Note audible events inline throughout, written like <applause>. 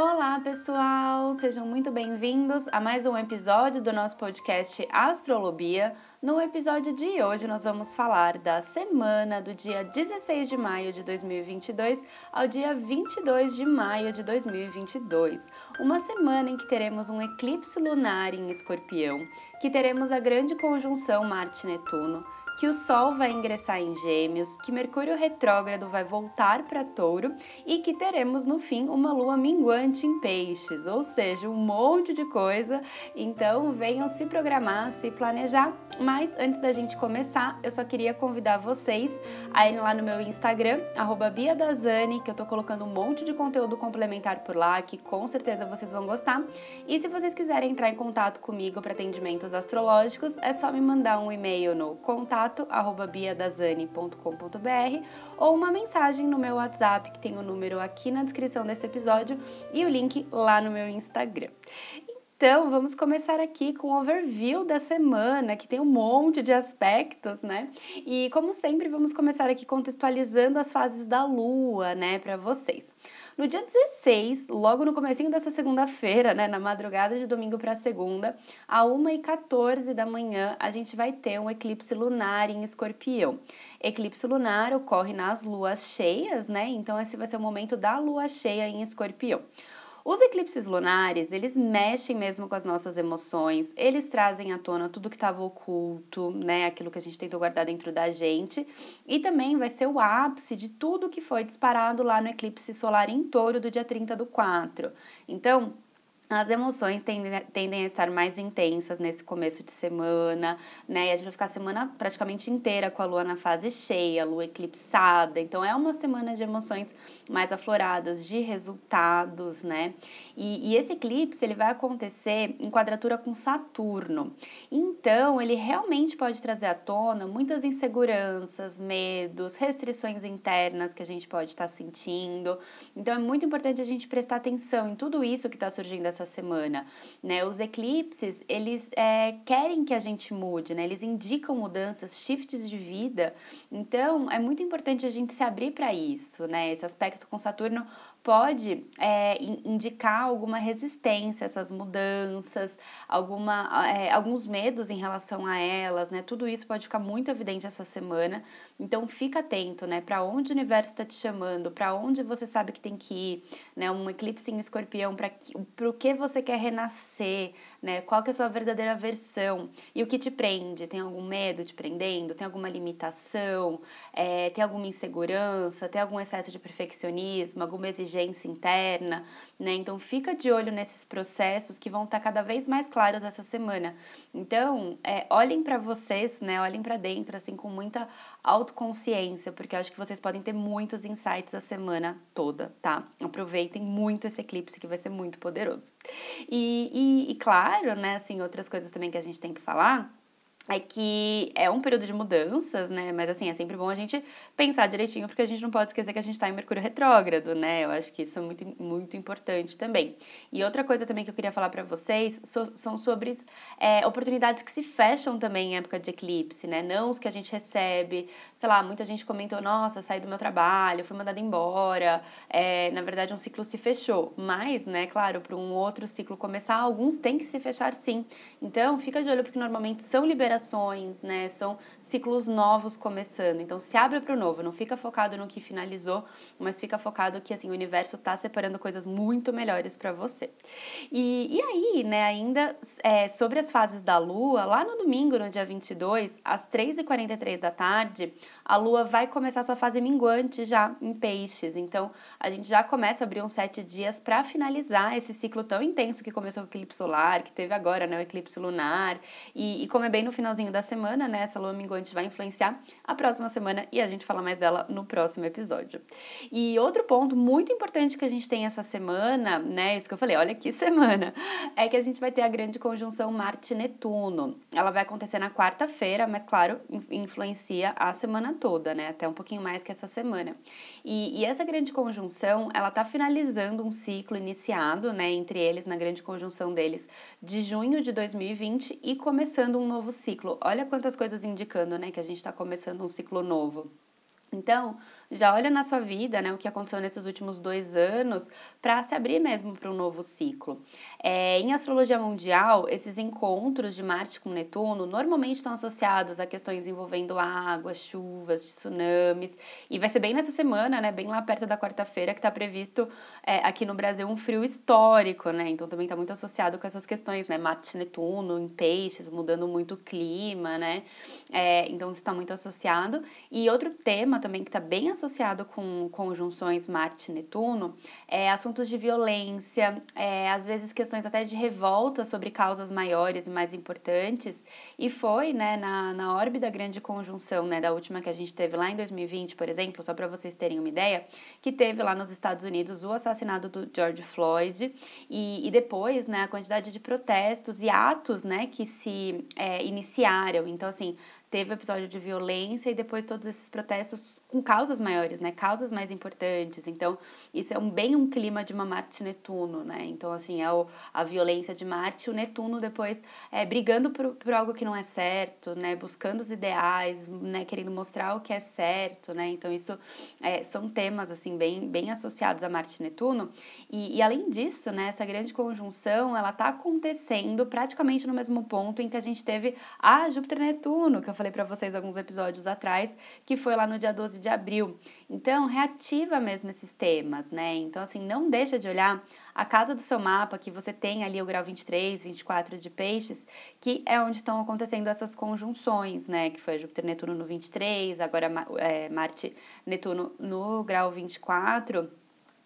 Olá, pessoal! Sejam muito bem-vindos a mais um episódio do nosso podcast Astrolobia. No episódio de hoje, nós vamos falar da semana do dia 16 de maio de 2022 ao dia 22 de maio de 2022. Uma semana em que teremos um eclipse lunar em Escorpião, que teremos a grande conjunção Marte-Netuno que o Sol vai ingressar em Gêmeos, que Mercúrio retrógrado vai voltar para Touro e que teremos no fim uma lua minguante em Peixes, ou seja, um monte de coisa. Então venham se programar, se planejar. Mas antes da gente começar, eu só queria convidar vocês a irem lá no meu Instagram, @biadazani, que eu tô colocando um monte de conteúdo complementar por lá, que com certeza vocês vão gostar. E se vocês quiserem entrar em contato comigo para atendimentos astrológicos, é só me mandar um e-mail no contato contato@biadazani.com.br ou uma mensagem no meu WhatsApp, que tem o número aqui na descrição desse episódio e o link lá no meu Instagram. Então, vamos começar aqui com o overview da semana, que tem um monte de aspectos, né? E como sempre, vamos começar aqui contextualizando as fases da lua, né, para vocês. No dia 16, logo no comecinho dessa segunda-feira, né, na madrugada de domingo para segunda, a 1h14 da manhã, a gente vai ter um eclipse lunar em escorpião. Eclipse lunar ocorre nas luas cheias, né? Então esse vai ser o momento da lua cheia em escorpião. Os eclipses lunares, eles mexem mesmo com as nossas emoções, eles trazem à tona tudo que estava oculto, né, aquilo que a gente tentou guardar dentro da gente, e também vai ser o ápice de tudo que foi disparado lá no eclipse solar em touro do dia 30 do 4. Então, as emoções tendem, tendem a estar mais intensas nesse começo de semana, né? E a gente vai ficar a semana praticamente inteira com a lua na fase cheia, a lua eclipsada. Então é uma semana de emoções mais afloradas, de resultados, né? E, e esse eclipse ele vai acontecer em quadratura com Saturno. Então ele realmente pode trazer à tona muitas inseguranças, medos, restrições internas que a gente pode estar sentindo. Então é muito importante a gente prestar atenção em tudo isso que está surgindo essa semana, né? Os eclipses, eles é, querem que a gente mude, né? Eles indicam mudanças, shifts de vida. Então, é muito importante a gente se abrir para isso, né? Esse aspecto com Saturno pode é, indicar alguma resistência a essas mudanças, alguma, é, alguns medos em relação a elas, né? Tudo isso pode ficar muito evidente essa semana. Então fica atento, né? Para onde o universo está te chamando, para onde você sabe que tem que ir, né? Um eclipse em escorpião, para o que você quer renascer, né? Qual que é a sua verdadeira versão e o que te prende? Tem algum medo te prendendo? Tem alguma limitação? É, tem alguma insegurança? Tem algum excesso de perfeccionismo? Alguma exigência interna? Né? Então fica de olho nesses processos que vão estar cada vez mais claros essa semana. Então é, olhem para vocês, né? Olhem para dentro assim com muita autoconsciência, porque eu acho que vocês podem ter muitos insights a semana toda, tá? Aproveitem muito esse eclipse que vai ser muito poderoso. E, e, e claro, né, assim, outras coisas também que a gente tem que falar é que é um período de mudanças, né? Mas assim, é sempre bom a gente pensar direitinho, porque a gente não pode esquecer que a gente está em Mercúrio retrógrado, né? Eu acho que isso é muito, muito importante também. E outra coisa também que eu queria falar para vocês so, são sobre é, oportunidades que se fecham também em época de eclipse, né? Não os que a gente recebe. Sei lá, muita gente comentou, nossa, saí do meu trabalho, fui mandada embora. É, na verdade, um ciclo se fechou. Mas, né, claro, para um outro ciclo começar, alguns têm que se fechar sim. Então, fica de olho, porque normalmente são liberados gerações, né? São ciclos novos começando. Então se abre para o novo, não fica focado no que finalizou, mas fica focado que assim o universo está separando coisas muito melhores para você. E, e aí, né, ainda é, sobre as fases da lua, lá no domingo, no dia 22, às 3h43 da tarde, a lua vai começar sua fase minguante já em peixes. Então a gente já começa a abrir uns sete dias para finalizar esse ciclo tão intenso que começou com o eclipse solar, que teve agora, né, o eclipse lunar. E, e como é bem no finalzinho da semana, né, essa lua minguante vai influenciar a próxima semana e a gente fala mais dela no próximo episódio. E outro ponto muito importante que a gente tem essa semana, né, isso que eu falei, olha que <laughs> semana, é que a gente vai ter a grande conjunção Marte-Netuno. Ela vai acontecer na quarta-feira, mas claro, influencia a semana toda, né, até um pouquinho mais que essa semana. E, e essa grande conjunção, ela tá finalizando um ciclo iniciado, né, entre eles, na grande conjunção deles, de junho de 2020 e começando um novo ciclo. Olha quantas coisas indicando, né, que a gente está começando um ciclo novo. Então, já olha na sua vida, né, o que aconteceu nesses últimos dois anos, para se abrir mesmo para um novo ciclo. É, em astrologia mundial, esses encontros de Marte com Netuno normalmente estão associados a questões envolvendo água, chuvas, tsunamis, e vai ser bem nessa semana, né, bem lá perto da quarta-feira, que está previsto é, aqui no Brasil um frio histórico, né, então também está muito associado com essas questões, né, Marte Netuno em peixes, mudando muito o clima, né, é, então está muito associado. E outro tema também que está bem associado com conjunções Marte-Netuno é assuntos de violência, é, às vezes questões até de revolta sobre causas maiores e mais importantes. E foi né, na, na órbita grande conjunção, né, da última que a gente teve lá em 2020, por exemplo, só para vocês terem uma ideia, que teve lá nos Estados Unidos o assassinato do George Floyd e, e depois né, a quantidade de protestos e atos né, que se é, iniciaram. Então, assim, teve o episódio de violência e depois todos esses protestos com causas maiores, né? Causas mais importantes. Então, isso é um, bem um clima de uma Marte-Netuno, né? Então, assim, é o, a violência de Marte, o Netuno depois é, brigando por, por algo que não é certo, né? Buscando os ideais, né? Querendo mostrar o que é certo, né? Então, isso é, são temas, assim, bem, bem associados a Marte-Netuno. E, e, além disso, né? Essa grande conjunção, ela tá acontecendo praticamente no mesmo ponto em que a gente teve a Júpiter-Netuno, que eu falei para vocês alguns episódios atrás, que foi lá no dia 12 de abril. Então, reativa mesmo esses temas, né? Então, assim, não deixa de olhar a casa do seu mapa, que você tem ali o grau 23, 24 de peixes, que é onde estão acontecendo essas conjunções, né? Que foi Júpiter-Netuno no 23, agora é, Marte-Netuno no grau 24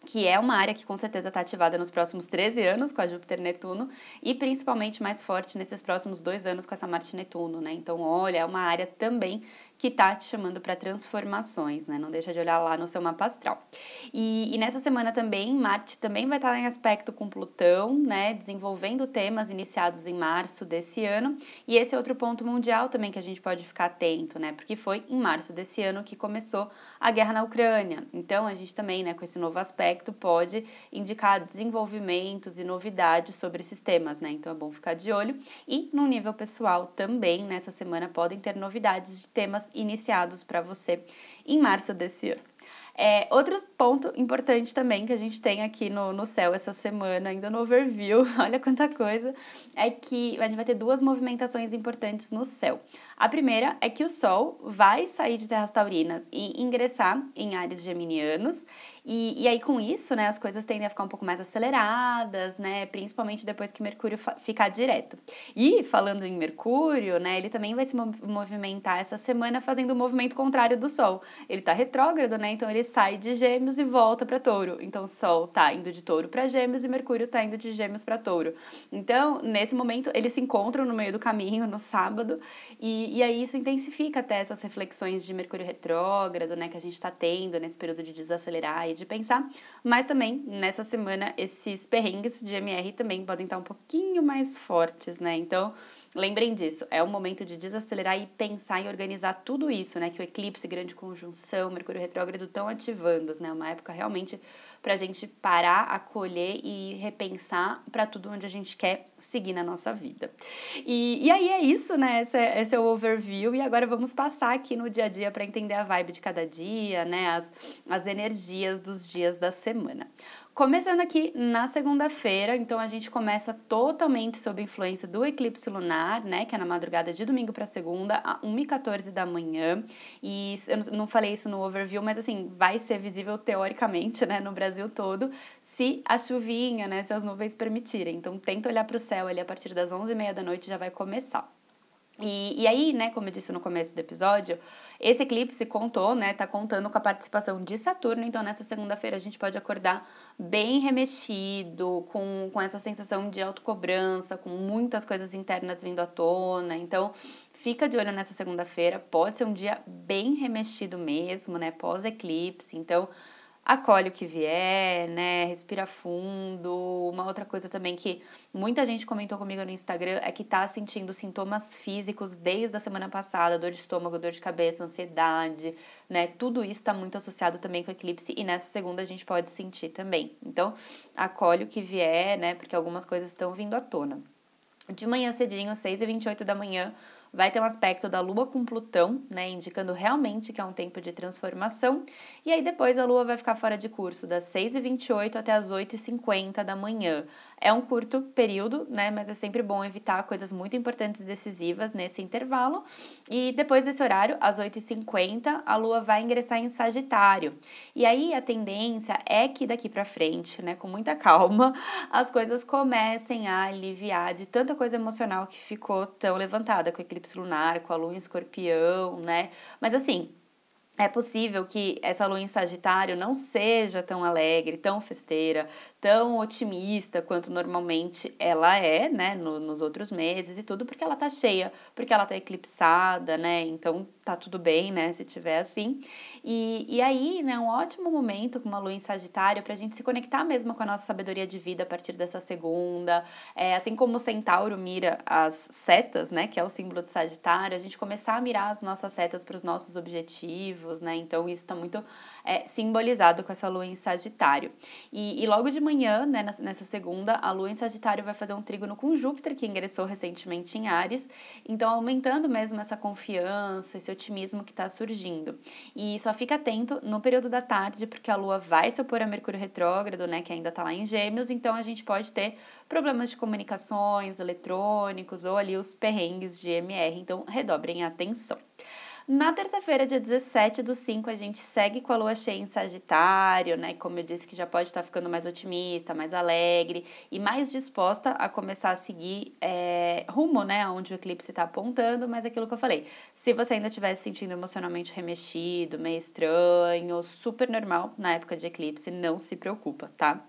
que é uma área que com certeza está ativada nos próximos 13 anos com a Júpiter-Netuno e principalmente mais forte nesses próximos dois anos com essa Marte-Netuno, né? Então, olha, é uma área também que tá te chamando para transformações, né? Não deixa de olhar lá no seu mapa astral. E, e nessa semana também, Marte também vai estar em aspecto com Plutão, né? Desenvolvendo temas iniciados em março desse ano. E esse é outro ponto mundial também que a gente pode ficar atento, né? Porque foi em março desse ano que começou a guerra na Ucrânia. Então, a gente também, né, com esse novo aspecto, pode indicar desenvolvimentos e novidades sobre esses temas, né? Então, é bom ficar de olho. E no nível pessoal também, nessa semana, podem ter novidades de temas iniciados para você em março desse ano. É, outro ponto importante também que a gente tem aqui no, no céu essa semana, ainda no overview, <laughs> olha quanta coisa, é que a gente vai ter duas movimentações importantes no céu. A primeira é que o Sol vai sair de terras taurinas e ingressar em ares geminianos, e, e aí, com isso, né, as coisas tendem a ficar um pouco mais aceleradas, né? Principalmente depois que Mercúrio ficar direto. E falando em Mercúrio, né, ele também vai se movimentar essa semana fazendo o um movimento contrário do Sol. Ele tá retrógrado, né? Então ele sai de Gêmeos e volta para Touro. Então o Sol tá indo de Touro para Gêmeos e Mercúrio tá indo de Gêmeos para Touro. Então, nesse momento, eles se encontram no meio do caminho no sábado, e, e aí isso intensifica até essas reflexões de Mercúrio retrógrado, né, que a gente tá tendo nesse período de desacelerar de pensar, mas também nessa semana esses perrengues de MR também podem estar um pouquinho mais fortes, né? Então, lembrem disso, é o momento de desacelerar e pensar e organizar tudo isso, né? Que o eclipse, grande conjunção, Mercúrio retrógrado estão ativando, né? Uma época realmente para a gente parar, acolher e repensar para tudo onde a gente quer seguir na nossa vida. E, e aí é isso, né? Esse é, esse é o overview. E agora vamos passar aqui no dia a dia para entender a vibe de cada dia, né? As, as energias dos dias da semana. Começando aqui na segunda-feira, então a gente começa totalmente sob influência do eclipse lunar, né, que é na madrugada de domingo para segunda, a 1h14 da manhã. E eu não falei isso no overview, mas assim, vai ser visível teoricamente, né, no Brasil todo, se a chuvinha, né, se as nuvens permitirem. Então tenta olhar para o céu ali a partir das 11h30 da noite já vai começar. E, e aí, né, como eu disse no começo do episódio, esse eclipse contou, né, tá contando com a participação de Saturno, então nessa segunda-feira a gente pode acordar bem remexido, com, com essa sensação de autocobrança, com muitas coisas internas vindo à tona. Então, fica de olho nessa segunda-feira, pode ser um dia bem remexido mesmo, né, pós-eclipse. Então, acolhe o que vier, né? Respira fundo. Uma outra coisa também que muita gente comentou comigo no Instagram é que tá sentindo sintomas físicos desde a semana passada, dor de estômago, dor de cabeça, ansiedade, né? Tudo isso está muito associado também com o eclipse e nessa segunda a gente pode sentir também. Então, acolhe o que vier, né? Porque algumas coisas estão vindo à tona. De manhã cedinho, 6 e 28 da manhã, vai ter um aspecto da Lua com Plutão, né, indicando realmente que é um tempo de transformação. E aí depois a Lua vai ficar fora de curso das 6h28 até as 8h50 da manhã. É um curto período, né? Mas é sempre bom evitar coisas muito importantes e decisivas nesse intervalo. E depois desse horário, às 8h50, a Lua vai ingressar em Sagitário. E aí a tendência é que daqui para frente, né, com muita calma, <laughs> as coisas comecem a aliviar de tanta coisa emocional que ficou tão levantada com o eclipse lunar, com a lua em escorpião, né? Mas assim, é possível que essa lua em Sagitário não seja tão alegre, tão festeira, tão otimista quanto normalmente ela é, né, no, nos outros meses e tudo, porque ela tá cheia, porque ela tá eclipsada, né, então tá tudo bem, né, se tiver assim. E, e aí, né, um ótimo momento com uma lua em Sagitário pra gente se conectar mesmo com a nossa sabedoria de vida a partir dessa segunda, é, assim como o Centauro mira as setas, né, que é o símbolo de Sagitário, a gente começar a mirar as nossas setas para os nossos objetivos, né, então isso tá muito é, simbolizado com essa lua em Sagitário. E, e logo de manhã, né, nessa segunda, a lua em Sagitário vai fazer um trígono com Júpiter, que ingressou recentemente em Ares, então aumentando mesmo essa confiança, esse otimismo que está surgindo. E só fica atento no período da tarde, porque a lua vai se opor a Mercúrio retrógrado, né, que ainda está lá em Gêmeos, então a gente pode ter problemas de comunicações, eletrônicos ou ali os perrengues de MR, então redobrem a atenção. Na terça-feira, dia 17 do 5, a gente segue com a lua cheia em Sagitário, né? Como eu disse, que já pode estar ficando mais otimista, mais alegre e mais disposta a começar a seguir é, rumo, né? Onde o eclipse está apontando, mas aquilo que eu falei. Se você ainda estiver se sentindo emocionalmente remexido, meio estranho, super normal na época de eclipse, não se preocupa, tá?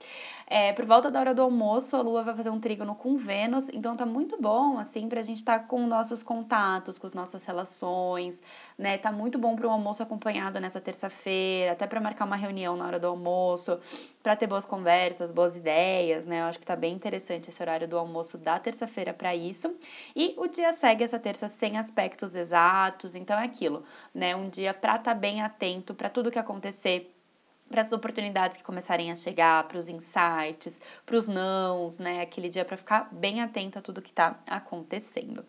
É, por volta da hora do almoço, a Lua vai fazer um trígono com Vênus, então tá muito bom, assim, pra gente estar tá com nossos contatos, com as nossas relações, né? Tá muito bom para um almoço acompanhado nessa terça-feira, até para marcar uma reunião na hora do almoço, para ter boas conversas, boas ideias, né? Eu acho que tá bem interessante esse horário do almoço da terça-feira para isso. E o dia segue essa terça sem aspectos exatos, então é aquilo, né? Um dia para estar tá bem atento para tudo que acontecer para as oportunidades que começarem a chegar, para os insights, para os nãos, né? Aquele dia para ficar bem atento a tudo que está acontecendo.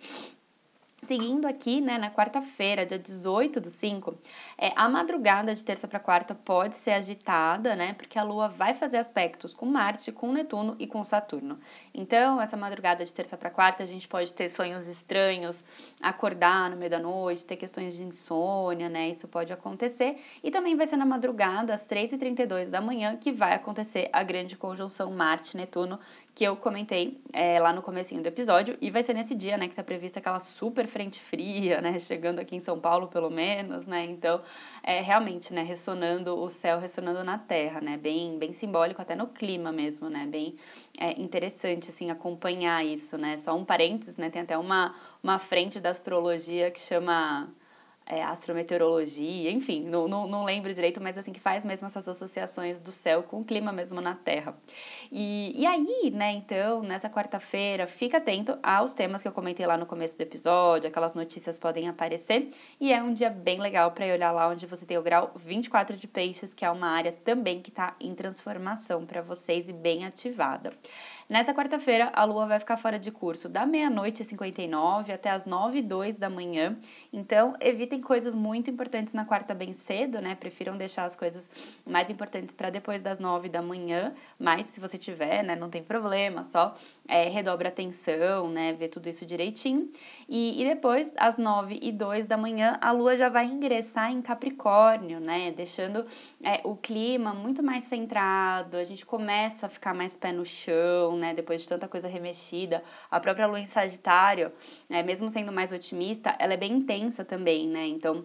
Seguindo aqui, né, na quarta-feira, dia 18 do 5, é, a madrugada de terça para quarta pode ser agitada, né, porque a Lua vai fazer aspectos com Marte, com Netuno e com Saturno. Então, essa madrugada de terça para quarta, a gente pode ter sonhos estranhos, acordar no meio da noite, ter questões de insônia, né, isso pode acontecer. E também vai ser na madrugada, às 3h32 da manhã, que vai acontecer a grande conjunção Marte-Netuno, que eu comentei é, lá no comecinho do episódio, e vai ser nesse dia, né, que tá prevista aquela super frente fria, né, chegando aqui em São Paulo, pelo menos, né, então, é realmente, né, ressonando, o céu ressonando na terra, né, bem, bem simbólico, até no clima mesmo, né, bem é, interessante, assim, acompanhar isso, né, só um parênteses, né, tem até uma, uma frente da astrologia que chama é, astrometeorologia, enfim, não, não, não lembro direito, mas assim, que faz mesmo essas associações do céu com o clima mesmo na Terra. E, e aí, né, então, nessa quarta-feira, fica atento aos temas que eu comentei lá no começo do episódio, aquelas notícias podem aparecer, e é um dia bem legal para olhar lá onde você tem o grau 24 de peixes, que é uma área também que está em transformação para vocês e bem ativada. Nessa quarta-feira, a Lua vai ficar fora de curso da meia-noite e 59 até as 9 e 2 da manhã. Então, evitem coisas muito importantes na quarta bem cedo, né? Prefiram deixar as coisas mais importantes para depois das 9 da manhã. Mas, se você tiver, né, não tem problema, só é, redobra atenção, né? Vê tudo isso direitinho. E, e depois, às 9 e 2 da manhã, a Lua já vai ingressar em Capricórnio, né? Deixando é, o clima muito mais centrado, a gente começa a ficar mais pé no chão né? Depois de tanta coisa remexida. A própria lua em Sagitário, é, mesmo sendo mais otimista, ela é bem intensa também, né? Então,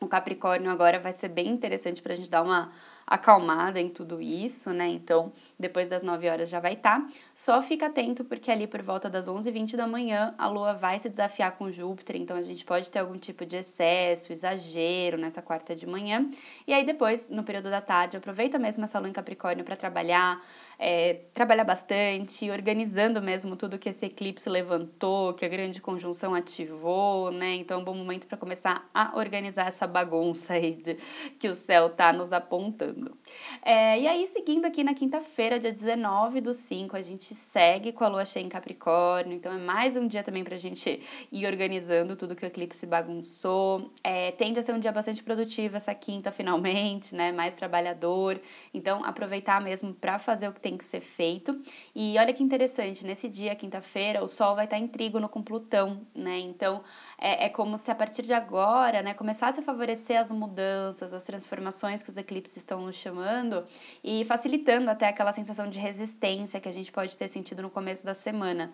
o Capricórnio agora vai ser bem interessante para a gente dar uma acalmada em tudo isso, né? Então, depois das 9 horas já vai estar. Tá. Só fica atento porque ali por volta das 11h20 da manhã a Lua vai se desafiar com Júpiter, então a gente pode ter algum tipo de excesso, exagero nessa quarta de manhã. E aí depois, no período da tarde, aproveita mesmo essa Lua em Capricórnio para trabalhar, é, trabalhar bastante, organizando mesmo tudo que esse eclipse levantou, que a grande conjunção ativou, né? Então é um bom momento para começar a organizar essa bagunça aí de, que o céu tá nos apontando. É, e aí, seguindo aqui na quinta-feira, dia 19 do 5, a gente segue com a lua cheia em Capricórnio, então é mais um dia também pra gente ir organizando tudo que o eclipse bagunçou. É, tende a ser um dia bastante produtivo essa quinta, finalmente, né? Mais trabalhador. Então, aproveitar mesmo para fazer o que tem que ser feito. E olha que interessante, nesse dia, quinta-feira, o Sol vai estar em trígono com Plutão, né? Então, é, é como se a partir de agora, né, começasse a favorecer as mudanças, as transformações que os eclipses estão nos chamando e facilitando até aquela sensação de resistência que a gente pode ter sentido no começo da semana.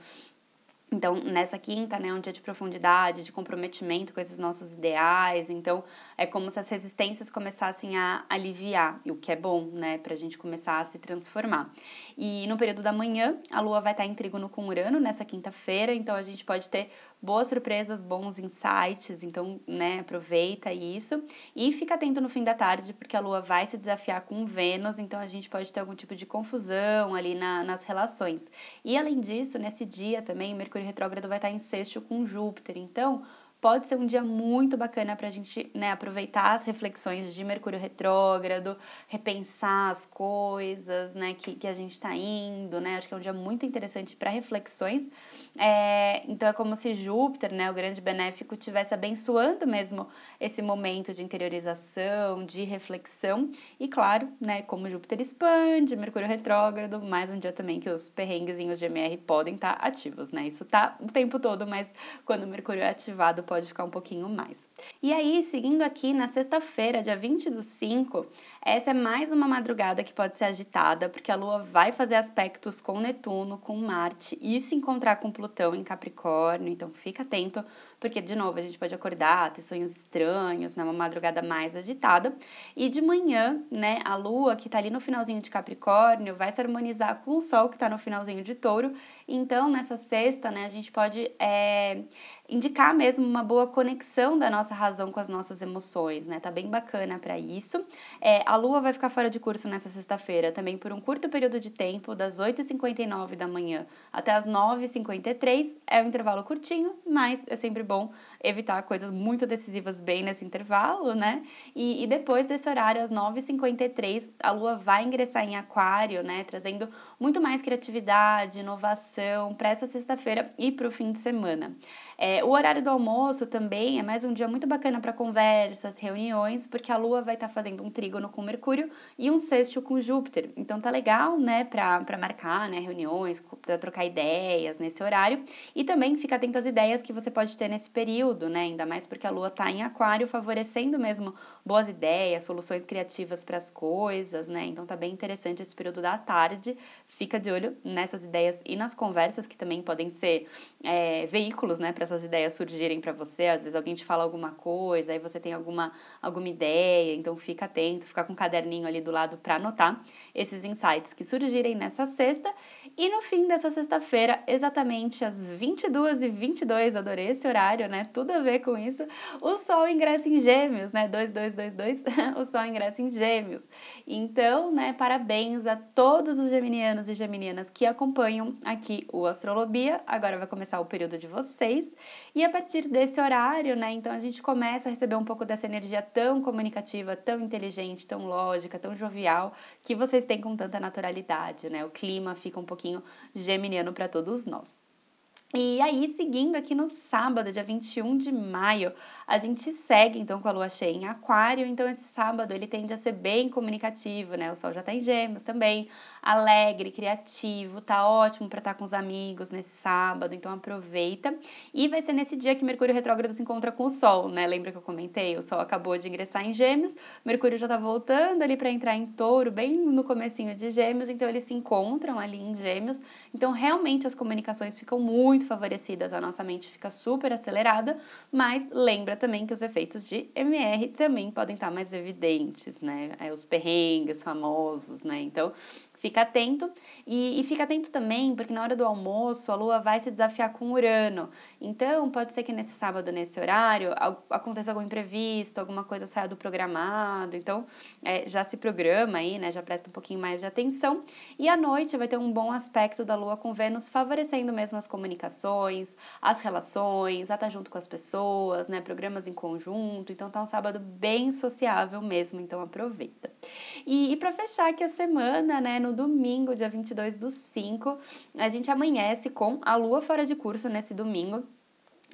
Então, nessa quinta, né, um dia de profundidade, de comprometimento com esses nossos ideais. Então, é como se as resistências começassem a aliviar, o que é bom, né, para a gente começar a se transformar. E no período da manhã, a lua vai estar em trígono com Urano nessa quinta-feira, então a gente pode ter boas surpresas, bons insights, então, né, aproveita isso. E fica atento no fim da tarde, porque a lua vai se desafiar com Vênus, então a gente pode ter algum tipo de confusão ali na, nas relações. E além disso, nesse dia também, Mercúrio retrógrado vai estar em sexto com Júpiter, então pode ser um dia muito bacana para a gente né, aproveitar as reflexões de Mercúrio retrógrado, repensar as coisas né, que, que a gente está indo, né? Acho que é um dia muito interessante para reflexões. É, então é como se Júpiter, né, o grande benéfico, estivesse abençoando mesmo esse momento de interiorização, de reflexão. E claro, né, como Júpiter expande, Mercúrio retrógrado, mais um dia também que os perrenguezinhos de MR podem estar tá ativos, né? Isso tá o tempo todo, mas quando Mercúrio é ativado pode ficar um pouquinho mais. E aí, seguindo aqui na sexta-feira, dia 20 do 5, essa é mais uma madrugada que pode ser agitada, porque a Lua vai fazer aspectos com Netuno, com Marte e se encontrar com Plutão em Capricórnio, então fica atento, porque de novo a gente pode acordar, ter sonhos estranhos, né, uma madrugada mais agitada. E de manhã, né, a Lua que tá ali no finalzinho de Capricórnio vai se harmonizar com o Sol que tá no finalzinho de Touro. Então, nessa sexta, né, a gente pode é, indicar mesmo uma boa conexão da nossa razão com as nossas emoções, né? Tá bem bacana para isso. É, a Lua vai ficar fora de curso nessa sexta-feira, também por um curto período de tempo, das 8h59 da manhã até as 9h53. É um intervalo curtinho, mas é sempre bom evitar coisas muito decisivas bem nesse intervalo, né? E, e depois desse horário, às 9h53, a Lua vai ingressar em Aquário, né? Trazendo muito mais criatividade, inovação para essa sexta-feira e para o fim de semana. É, o horário do almoço também é mais um dia muito bacana para conversas, reuniões, porque a Lua vai estar tá fazendo um trígono com Mercúrio e um sexto com Júpiter. Então tá legal, né, para marcar né, reuniões, para trocar ideias nesse horário. E também fica atento às ideias que você pode ter nesse período, né? Ainda mais porque a Lua tá em Aquário, favorecendo mesmo boas ideias, soluções criativas para as coisas, né? Então tá bem interessante esse período da tarde. Fica de olho nessas ideias e nas conversas que também podem ser é, veículos, né, para essas ideias surgirem para você. Às vezes alguém te fala alguma coisa, aí você tem alguma, alguma ideia, então fica atento, fica com um caderninho ali do lado para anotar esses insights que surgirem nessa sexta. E no fim dessa sexta-feira, exatamente às 22h22, adorei esse horário, né? Tudo a ver com isso. O Sol ingressa em Gêmeos, né? 2222, <laughs> o Sol ingressa em Gêmeos. Então, né, parabéns a todos os geminianos e geminianas que acompanham aqui o Astrolobia. Agora vai começar o período de vocês. E a partir desse horário, né, então a gente começa a receber um pouco dessa energia tão comunicativa, tão inteligente, tão lógica, tão jovial, que vocês têm com tanta naturalidade, né? O clima fica um pouquinho pouquinho geminiano para todos nós. E aí, seguindo aqui no sábado, dia 21 de maio, a gente segue então com a lua cheia em Aquário, então esse sábado ele tende a ser bem comunicativo, né? O sol já tá em Gêmeos também, alegre, criativo, tá ótimo para estar tá com os amigos nesse sábado, então aproveita. E vai ser nesse dia que Mercúrio retrógrado se encontra com o Sol, né? Lembra que eu comentei? O Sol acabou de ingressar em Gêmeos, Mercúrio já tá voltando ali para entrar em Touro, bem no comecinho de Gêmeos, então eles se encontram ali em Gêmeos. Então realmente as comunicações ficam muito favorecidas, a nossa mente fica super acelerada, mas lembra também que os efeitos de MR também podem estar mais evidentes, né? É, os perrengues famosos, né? Então, Fica atento e, e, fica atento também, porque na hora do almoço a Lua vai se desafiar com Urano. Então, pode ser que nesse sábado, nesse horário, aconteça algum imprevisto, alguma coisa saia do programado. Então, é, já se programa aí, né? Já presta um pouquinho mais de atenção. E à noite vai ter um bom aspecto da Lua com Vênus, favorecendo mesmo as comunicações, as relações, a estar junto com as pessoas, né? Programas em conjunto. Então, tá um sábado bem sociável mesmo. Então, aproveita. E, e para fechar aqui a semana, né, no domingo, dia 22 do 5, a gente amanhece com a lua fora de curso nesse domingo.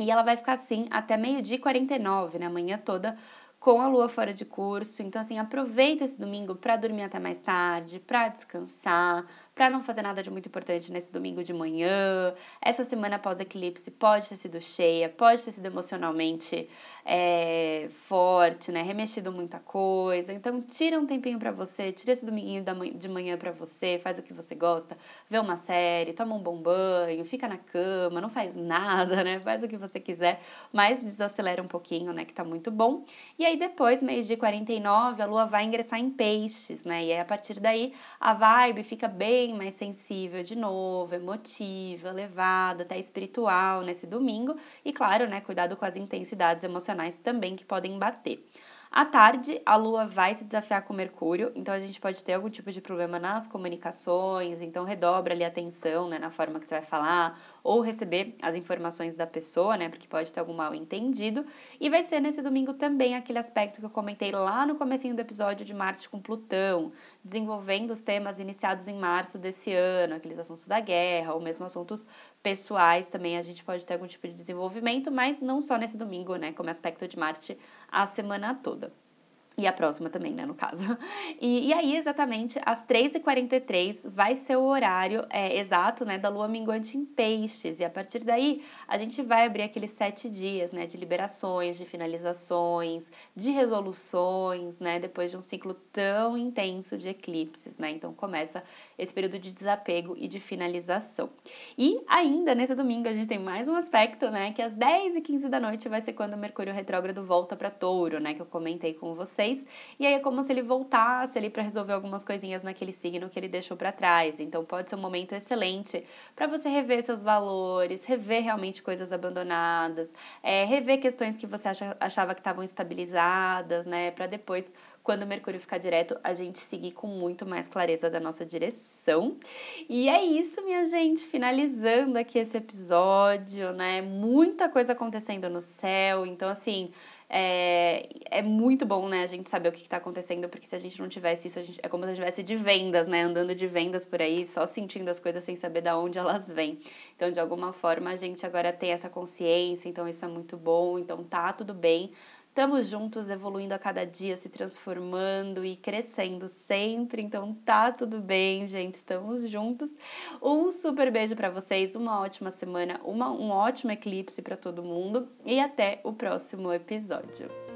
E ela vai ficar assim até meio-dia e 49, né, amanhã toda com a lua fora de curso. Então, assim, aproveita esse domingo para dormir até mais tarde, para descansar, para não fazer nada de muito importante nesse domingo de manhã. Essa semana após eclipse pode ter sido cheia, pode ter sido emocionalmente é, forte, né? Remexido muita coisa. Então, tira um tempinho para você, tira esse dominguinho de manhã para você, faz o que você gosta, vê uma série, toma um bom banho, fica na cama, não faz nada, né? Faz o que você quiser, mas desacelera um pouquinho, né? Que tá muito bom. E aí, depois, de 49, a lua vai ingressar em peixes, né? E aí, a partir daí, a vibe fica bem bem mais sensível de novo, emotiva, elevada, até espiritual nesse domingo. E claro, né, cuidado com as intensidades emocionais também que podem bater. À tarde, a Lua vai se desafiar com Mercúrio, então a gente pode ter algum tipo de problema nas comunicações, então redobra ali a atenção, né, na forma que você vai falar, ou receber as informações da pessoa, né, porque pode ter algum mal entendido. E vai ser nesse domingo também aquele aspecto que eu comentei lá no comecinho do episódio de Marte com Plutão, desenvolvendo os temas iniciados em março desse ano, aqueles assuntos da guerra, ou mesmo assuntos pessoais também a gente pode ter algum tipo de desenvolvimento, mas não só nesse domingo, né, como aspecto de Marte a semana toda. E a próxima também, né, no caso. <laughs> E, e aí, exatamente, às 3h43 vai ser o horário é, exato, né, da lua minguante em peixes. E a partir daí, a gente vai abrir aqueles sete dias, né, de liberações, de finalizações, de resoluções, né, depois de um ciclo tão intenso de eclipses, né. Então, começa esse período de desapego e de finalização. E ainda, nesse domingo, a gente tem mais um aspecto, né, que às 10h15 da noite vai ser quando o Mercúrio retrógrado volta para touro, né, que eu comentei com você E aí é como se ele voltasse ali para resolver algumas coisinhas naquele signo que ele deixou para trás. Então pode ser um momento excelente para você rever seus valores, rever realmente coisas abandonadas, é, rever questões que você acha, achava que estavam estabilizadas, né? Para depois quando o Mercúrio ficar direto, a gente seguir com muito mais clareza da nossa direção. E é isso, minha gente, finalizando aqui esse episódio, né? Muita coisa acontecendo no céu, então assim, é, é muito bom, né, a gente saber o que está acontecendo, porque se a gente não tivesse isso, a gente, é como se a gente tivesse de vendas, né, andando de vendas por aí, só sentindo as coisas sem saber de onde elas vêm. Então, de alguma forma, a gente agora tem essa consciência, então isso é muito bom, então tá tudo bem. Estamos juntos, evoluindo a cada dia, se transformando e crescendo sempre. Então tá tudo bem, gente. Estamos juntos. Um super beijo para vocês, uma ótima semana, uma, um ótimo eclipse para todo mundo e até o próximo episódio.